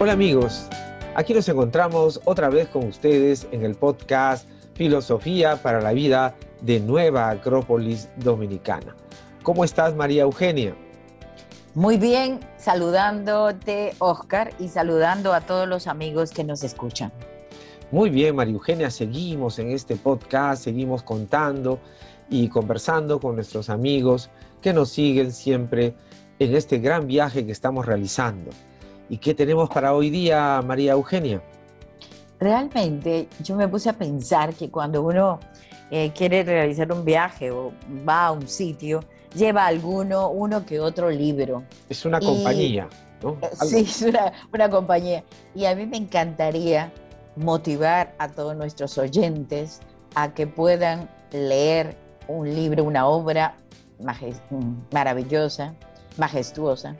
Hola amigos, aquí nos encontramos otra vez con ustedes en el podcast Filosofía para la Vida de Nueva Acrópolis Dominicana. ¿Cómo estás María Eugenia? Muy bien, saludándote Oscar y saludando a todos los amigos que nos escuchan. Muy bien, María Eugenia, seguimos en este podcast, seguimos contando y conversando con nuestros amigos que nos siguen siempre en este gran viaje que estamos realizando. ¿Y qué tenemos para hoy día, María Eugenia? Realmente yo me puse a pensar que cuando uno eh, quiere realizar un viaje o va a un sitio, lleva alguno, uno que otro libro. Es una compañía, ¿no? Eh, sí, es una, una compañía. Y a mí me encantaría motivar a todos nuestros oyentes a que puedan leer un libro, una obra maravillosa, majestuosa,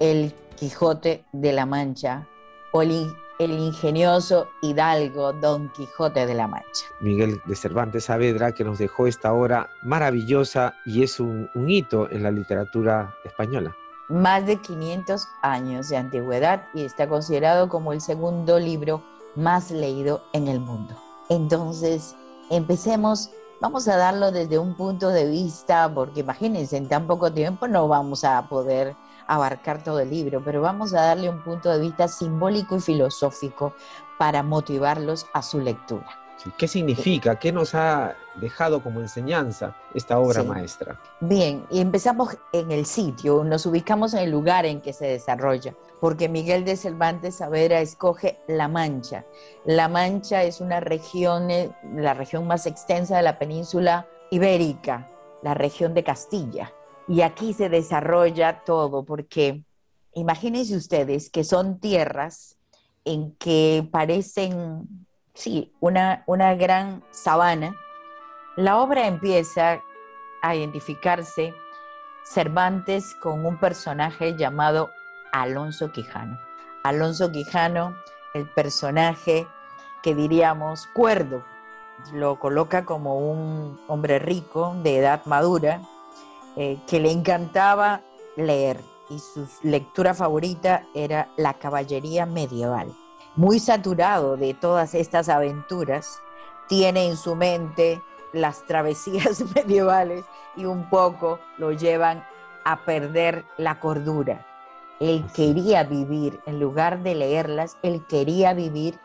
El Quijote de la Mancha o el, ingenioso hidalgo Don Quijote de la Mancha. Miguel de Cervantes Saavedra que nos dejó esta obra maravillosa y es un, un hito en la literatura española. Más de 500 años de antigüedad y está considerado como el segundo libro más leído en el mundo. Entonces, empecemos, vamos a darlo desde un punto de vista, porque imagínense, en tan poco tiempo no vamos a poder abarcar todo el libro, pero vamos a darle un punto de vista simbólico y filosófico para motivarlos a su lectura. ¿Qué significa? ¿Qué nos ha dejado como enseñanza esta obra maestra? Bien, y empezamos en el sitio, nos ubicamos en el lugar en que se desarrolla, porque Miguel de Cervantes Saavedra escoge La Mancha. La Mancha es una región, eh, la región más extensa de la península ibérica, la región de Castilla. Y aquí se desarrolla todo, porque imagínense ustedes que son tierras en que parecen, sí, una, una gran sabana. La obra empieza a identificarse Cervantes con un personaje llamado Alonso Quijano. Alonso Quijano, el personaje que diríamos cuerdo, lo coloca como un hombre rico de edad madura, eh, que le encantaba leer y su lectura favorita era la caballería medieval. Muy saturado de todas estas aventuras, tiene en su mente las travesías medievales y un poco lo llevan a perder la cordura. Él quería vivir, en lugar de leerlas, él quería vivir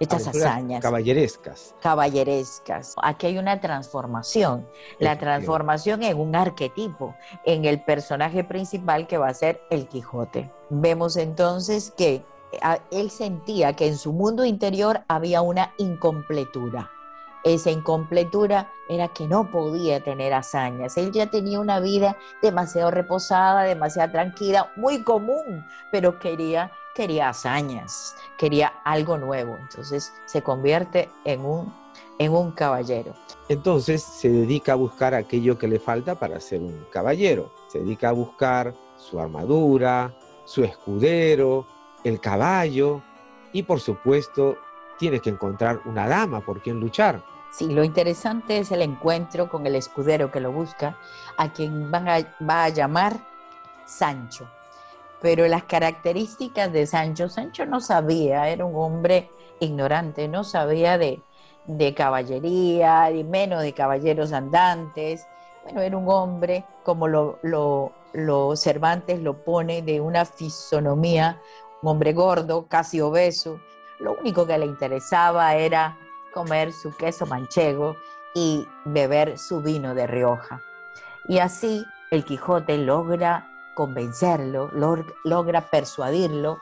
estas hazañas. Caballerescas. Caballerescas. Aquí hay una transformación. La transformación en un arquetipo, en el personaje principal que va a ser el Quijote. Vemos entonces que él sentía que en su mundo interior había una incompletura esa incompletura era que no podía tener hazañas. Él ya tenía una vida demasiado reposada, demasiado tranquila, muy común, pero quería, quería hazañas, quería algo nuevo. Entonces se convierte en un, en un caballero. Entonces se dedica a buscar aquello que le falta para ser un caballero. Se dedica a buscar su armadura, su escudero, el caballo y por supuesto tiene que encontrar una dama por quien luchar. Sí, lo interesante es el encuentro con el escudero que lo busca, a quien van a, va a llamar Sancho. Pero las características de Sancho, Sancho no sabía, era un hombre ignorante, no sabía de, de caballería, ni menos de caballeros andantes. Bueno, era un hombre, como lo, lo, lo Cervantes lo pone, de una fisonomía, un hombre gordo, casi obeso, lo único que le interesaba era comer su queso manchego y beber su vino de Rioja. Y así el Quijote logra convencerlo, logra persuadirlo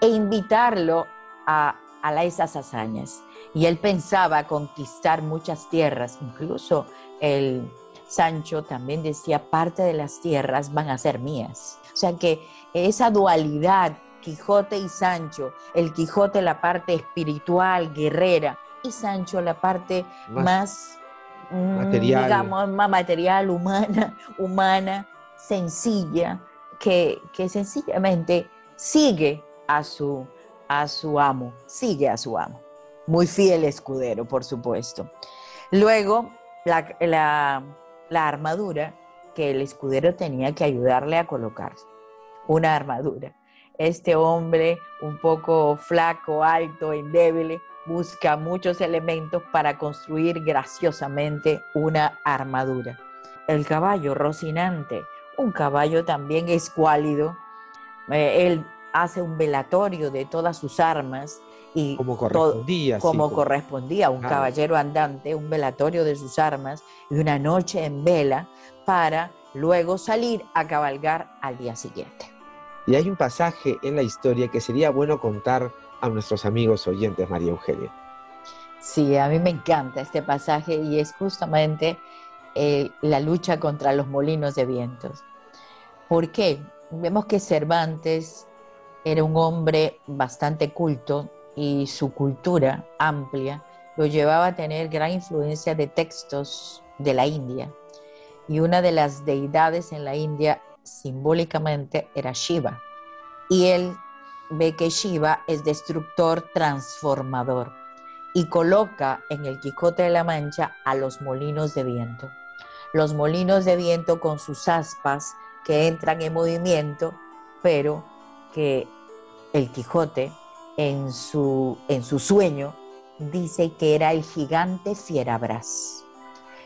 e invitarlo a, a esas hazañas. Y él pensaba conquistar muchas tierras, incluso el Sancho también decía, parte de las tierras van a ser mías. O sea que esa dualidad Quijote y Sancho, el Quijote la parte espiritual, guerrera, y Sancho la parte más, mm, material. digamos, más material, humana, humana, sencilla, que, sencillamente sigue a su, a su amo, sigue a su amo. Muy fiel escudero, por supuesto. Luego, la, la, la armadura que el escudero tenía que ayudarle a colocar, una armadura este hombre un poco flaco, alto, endeble, busca muchos elementos para construir graciosamente una armadura. El caballo Rocinante, un caballo también escuálido, eh, él hace un velatorio de todas sus armas y como correspondía, como correspondía un caballero andante, un velatorio de sus armas y una noche en vela para luego salir a cabalgar al día siguiente. Y hay un pasaje en la historia que sería bueno contar a nuestros amigos oyentes, María Eugenia. Sí, a mí me encanta este pasaje y es justamente eh, la lucha contra los molinos de vientos. ¿Por qué? Vemos que Cervantes era un hombre bastante culto y su cultura amplia lo llevaba a tener gran influencia de textos de la India. Y una de las deidades en la India simbólicamente era Shiva. Y él ve que Shiva es destructor transformador y coloca en el Quijote de la Mancha a los molinos de viento. Los molinos de viento con sus aspas que entran en movimiento, pero que el Quijote en su, en su sueño dice que era el gigante Fierabras.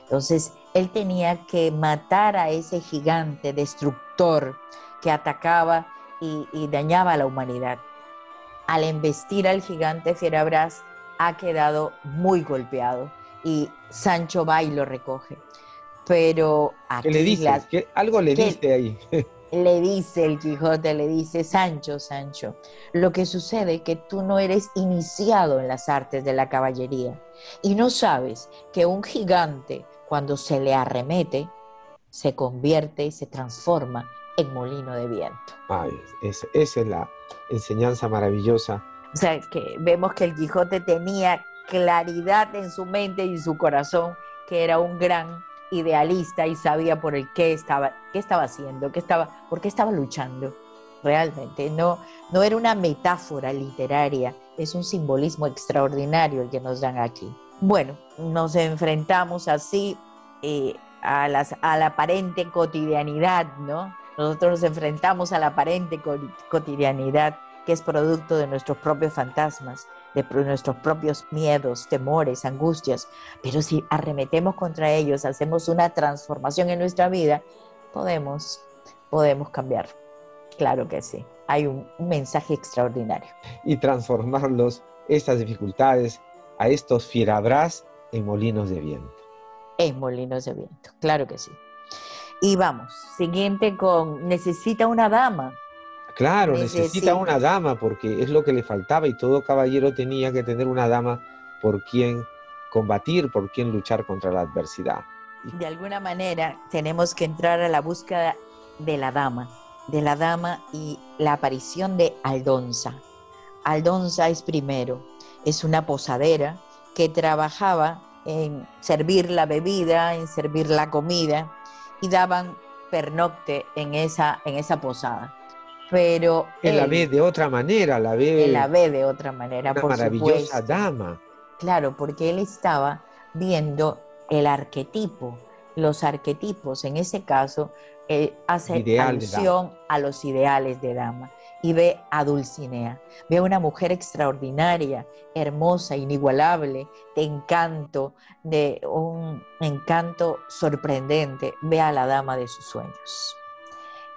Entonces, él tenía que matar a ese gigante destructor que atacaba y, y dañaba a la humanidad. Al embestir al gigante Fierabras, ha quedado muy golpeado y Sancho va y lo recoge. Pero ¿Qué le dice? algo le dice ahí. le dice el Quijote, le dice, Sancho, Sancho, lo que sucede es que tú no eres iniciado en las artes de la caballería y no sabes que un gigante cuando se le arremete se convierte y se transforma en molino de viento. Ay, esa es la enseñanza maravillosa. O sea, que vemos que el Quijote tenía claridad en su mente y en su corazón que era un gran idealista y sabía por el qué estaba, qué estaba haciendo, qué estaba, por qué estaba luchando. Realmente, no, no era una metáfora literaria, es un simbolismo extraordinario el que nos dan aquí. Bueno, nos enfrentamos así eh, a, las, a la aparente cotidianidad, ¿no? Nosotros nos enfrentamos a la aparente cotidianidad que es producto de nuestros propios fantasmas, de nuestros propios miedos, temores, angustias. Pero si arremetemos contra ellos, hacemos una transformación en nuestra vida, podemos, podemos cambiar. Claro que sí. Hay un, mensaje extraordinario. Y transformarlos, estas dificultades, a estos fierabras en molinos de viento. En molinos de viento, claro que sí. Y vamos, siguiente con, necesita una dama. Claro, necesita. una dama porque es lo que le faltaba y todo caballero tenía que tener una dama por quien combatir, por quien luchar contra la adversidad. De alguna manera tenemos que entrar a la búsqueda de la dama, de la dama y la aparición de Aldonza. Aldonza es primero, es una posadera que trabajaba en servir la bebida, en servir la comida y daban pernocte en esa, en esa posada pero él, la ve de otra manera, la ve. Él la ve de otra manera, una maravillosa dama. Claro, porque él estaba viendo el arquetipo, los arquetipos, en ese caso, hace alusión a los ideales de dama y ve a Dulcinea, ve a una mujer extraordinaria, hermosa, inigualable, de encanto, de un encanto sorprendente, ve a la dama de sus sueños.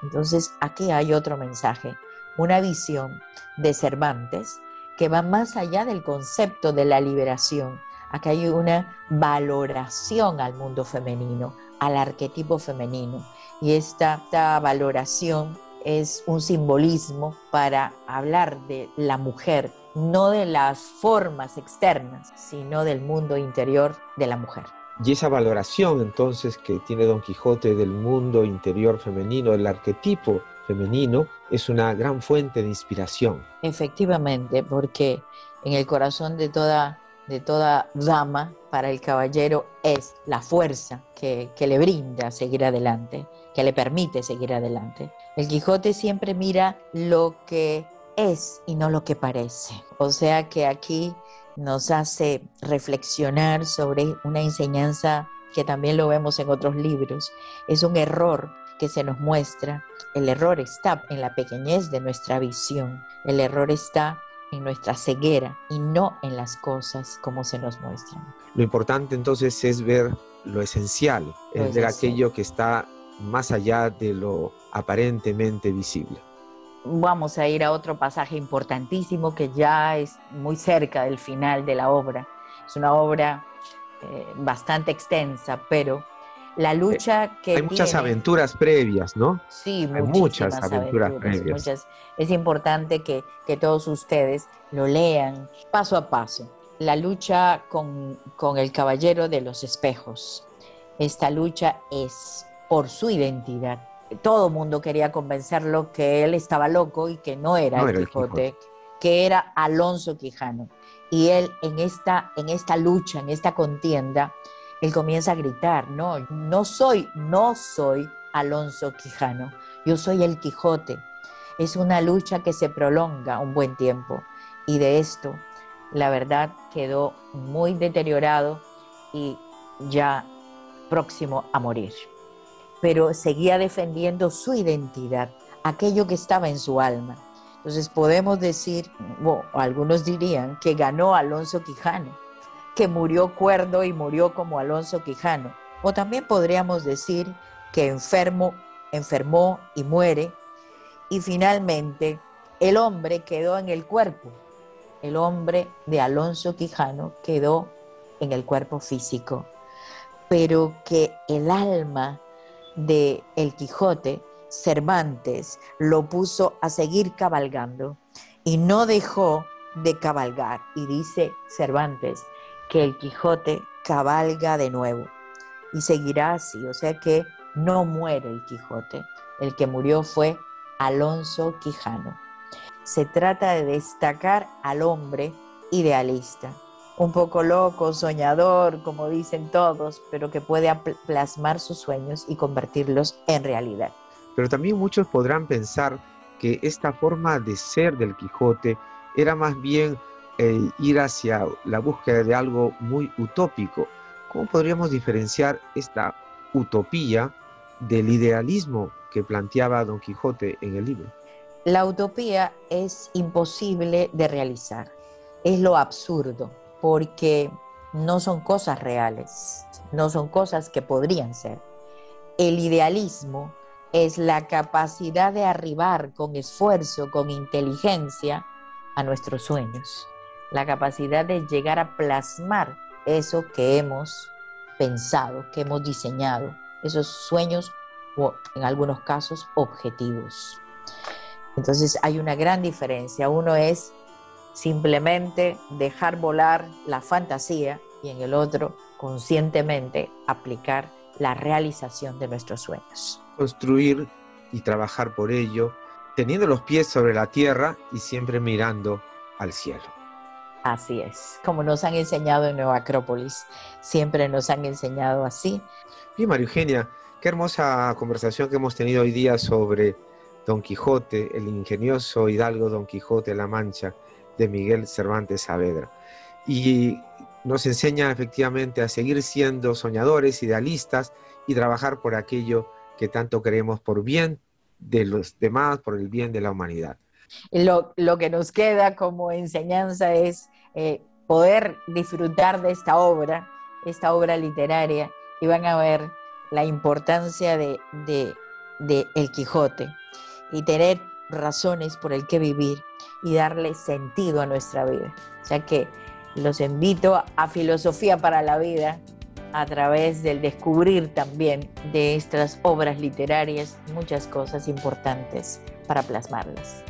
Entonces, aquí hay otro mensaje, una visión de Cervantes que va más allá del concepto de la liberación. Aquí hay una valoración al mundo femenino, al arquetipo femenino. Y esta, valoración es un simbolismo para hablar de la mujer, no de las formas externas, sino del mundo interior de la mujer. Y esa valoración entonces que tiene Don Quijote del mundo interior femenino, del arquetipo femenino, es una gran fuente de inspiración. Efectivamente, porque en el corazón de toda, de toda dama, para el caballero, es la fuerza que, que le brinda seguir adelante, que le permite seguir adelante. El Quijote siempre mira lo que es y no lo que parece. O sea que aquí nos hace reflexionar sobre una enseñanza que también lo vemos en otros libros. Es un error que se nos muestra, el error está en la pequeñez de nuestra visión, el error está en nuestra ceguera y no en las cosas como se nos muestran. Lo importante entonces es ver lo esencial, es ver aquello que está más allá de lo aparentemente visible. Vamos a ir a otro pasaje importantísimo que ya es muy cerca del final de la obra. Es una obra eh, bastante extensa, pero la lucha que... Hay muchas aventuras previas, ¿no? Sí, Hay muchas aventuras, previas. es importante que, que, todos ustedes lo lean paso a paso. La lucha con, con el caballero de los espejos. Esta lucha es por su identidad. Todo el mundo quería convencerlo que él estaba loco y que no era, el, Quijote, que era Alonso Quijano. Y él en esta, en esta lucha, en esta contienda, él comienza a gritar, no, no soy, no soy Alonso Quijano, yo soy el Quijote. Es una lucha que se prolonga un buen tiempo y de esto, la verdad, quedó muy deteriorado y ya próximo a morir pero seguía defendiendo su identidad, aquello que estaba en su alma. Entonces podemos decir, o algunos dirían, que ganó Alonso Quijano, que murió cuerdo y murió como Alonso Quijano. O también podríamos decir que enfermo, enfermó y muere. Y finalmente el hombre quedó en el cuerpo. El hombre de Alonso Quijano quedó en el cuerpo físico. Pero que el alma de El Quijote, Cervantes lo puso a seguir cabalgando y no dejó de cabalgar. Y dice Cervantes que el Quijote cabalga de nuevo y seguirá así, o sea que no muere el Quijote. El que murió fue Alonso Quijano. Se trata de destacar al hombre idealista, un poco loco, soñador, como dicen todos, pero que puede plasmar sus sueños y convertirlos en realidad. Pero también muchos podrán pensar que esta forma de ser del Quijote era más bien eh, ir hacia la búsqueda de algo muy utópico. ¿Cómo podríamos diferenciar esta utopía del idealismo que planteaba Don Quijote en el libro? La utopía es imposible de realizar, es lo absurdo porque no son cosas reales, no son cosas que podrían ser. El idealismo es la capacidad de arribar con esfuerzo, con inteligencia a nuestros sueños, la capacidad de llegar a plasmar eso que hemos pensado, que hemos diseñado, esos sueños o en algunos casos objetivos. Entonces hay una gran diferencia. Uno es simplemente dejar volar la fantasía y en el otro conscientemente aplicar la realización de nuestros sueños. Construir y trabajar por ello, teniendo los pies sobre la tierra y siempre mirando al cielo. Así es, como nos han enseñado en Nueva Acrópolis, siempre nos han enseñado así. Bien, María Eugenia, qué hermosa conversación que hemos tenido hoy día sobre Don Quijote, el ingenioso hidalgo Don Quijote de la Mancha de Miguel Cervantes Saavedra. Y nos enseña efectivamente a seguir siendo soñadores, idealistas y trabajar por aquello que tanto queremos por bien de los demás, por el bien de la humanidad. Lo, lo que nos queda como enseñanza es eh, poder disfrutar de esta obra, esta obra literaria, y van a ver la importancia de, de, de El Quijote y tener razones por el que vivir y darle sentido a nuestra vida. O sea que los invito a Filosofía para la Vida a través del descubrir también de estas obras literarias muchas cosas importantes para plasmarlas.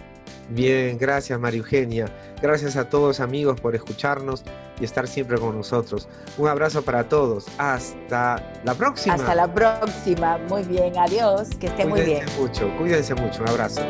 Bien, gracias María Eugenia. Gracias a todos amigos por escucharnos y estar siempre con nosotros. Un abrazo para todos. Hasta la próxima. Hasta la próxima. Muy bien. Adiós. Que esté muy bien. mucho. Cuídense mucho. Un abrazo.